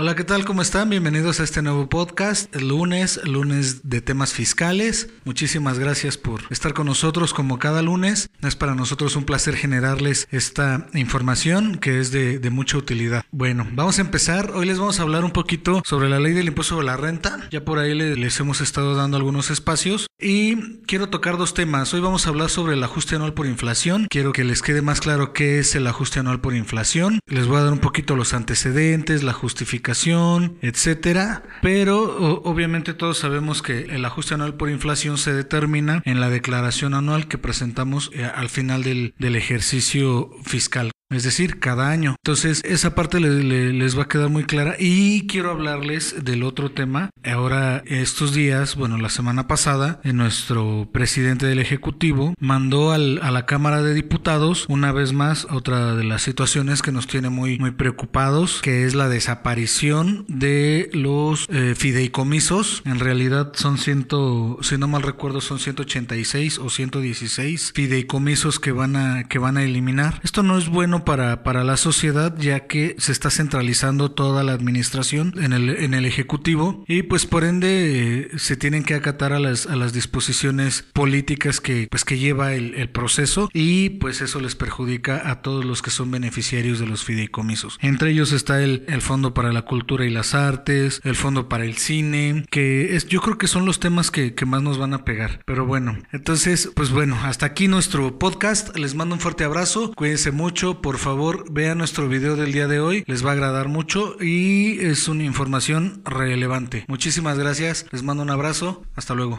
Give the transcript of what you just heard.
Hola, ¿qué tal? ¿Cómo están? Bienvenidos a este nuevo podcast, el lunes, lunes de temas fiscales. Muchísimas gracias por estar con nosotros como cada lunes. Es para nosotros un placer generarles esta información que es de, mucha utilidad. Bueno, vamos a empezar. Hoy les vamos a hablar un poquito sobre la ley del impuesto sobre la renta. Ya por ahí les hemos estado dando algunos espacios y quiero tocar dos temas. Hoy vamos a hablar sobre el ajuste anual por inflación. Quiero que les quede más claro qué es el ajuste anual por inflación. Les voy a dar un poquito los antecedentes, la justificación etcétera. Pero obviamente todos sabemos que el ajuste anual por inflación se determina en la declaración anual que presentamos eh, al final del ejercicio fiscal es decir, cada año. Entonces, esa parte les va a quedar muy clara y quiero hablarles del otro tema. Ahora, estos días, bueno, la semana pasada, nuestro presidente del Ejecutivo mandó a la Cámara de Diputados, una vez más, otra de las situaciones que nos tiene muy, muy preocupados, que es la desaparición de los eh, fideicomisos. En realidad son ciento, si no mal recuerdo, son 186 o 116 fideicomisos que van a, que van a eliminar. Esto no es bueno para, para la sociedad ya que se está centralizando toda la administración en el, en el Ejecutivo y pues por ende se tienen que acatar a las, a las disposiciones políticas que, pues, que lleva el, el proceso y pues eso les perjudica a todos los que son beneficiarios de los fideicomisos. Entre ellos está el, el Fondo para la Cultura y las Artes, el Fondo para el Cine, que es, yo creo que son los temas que, que más nos van a pegar. Pero bueno, entonces, pues bueno, hasta aquí nuestro podcast. Les mando un fuerte abrazo. Cuídense mucho por favor vean nuestro video del día de hoy, les va a agradar mucho y es una información relevante. Muchísimas gracias, les mando un abrazo, hasta luego.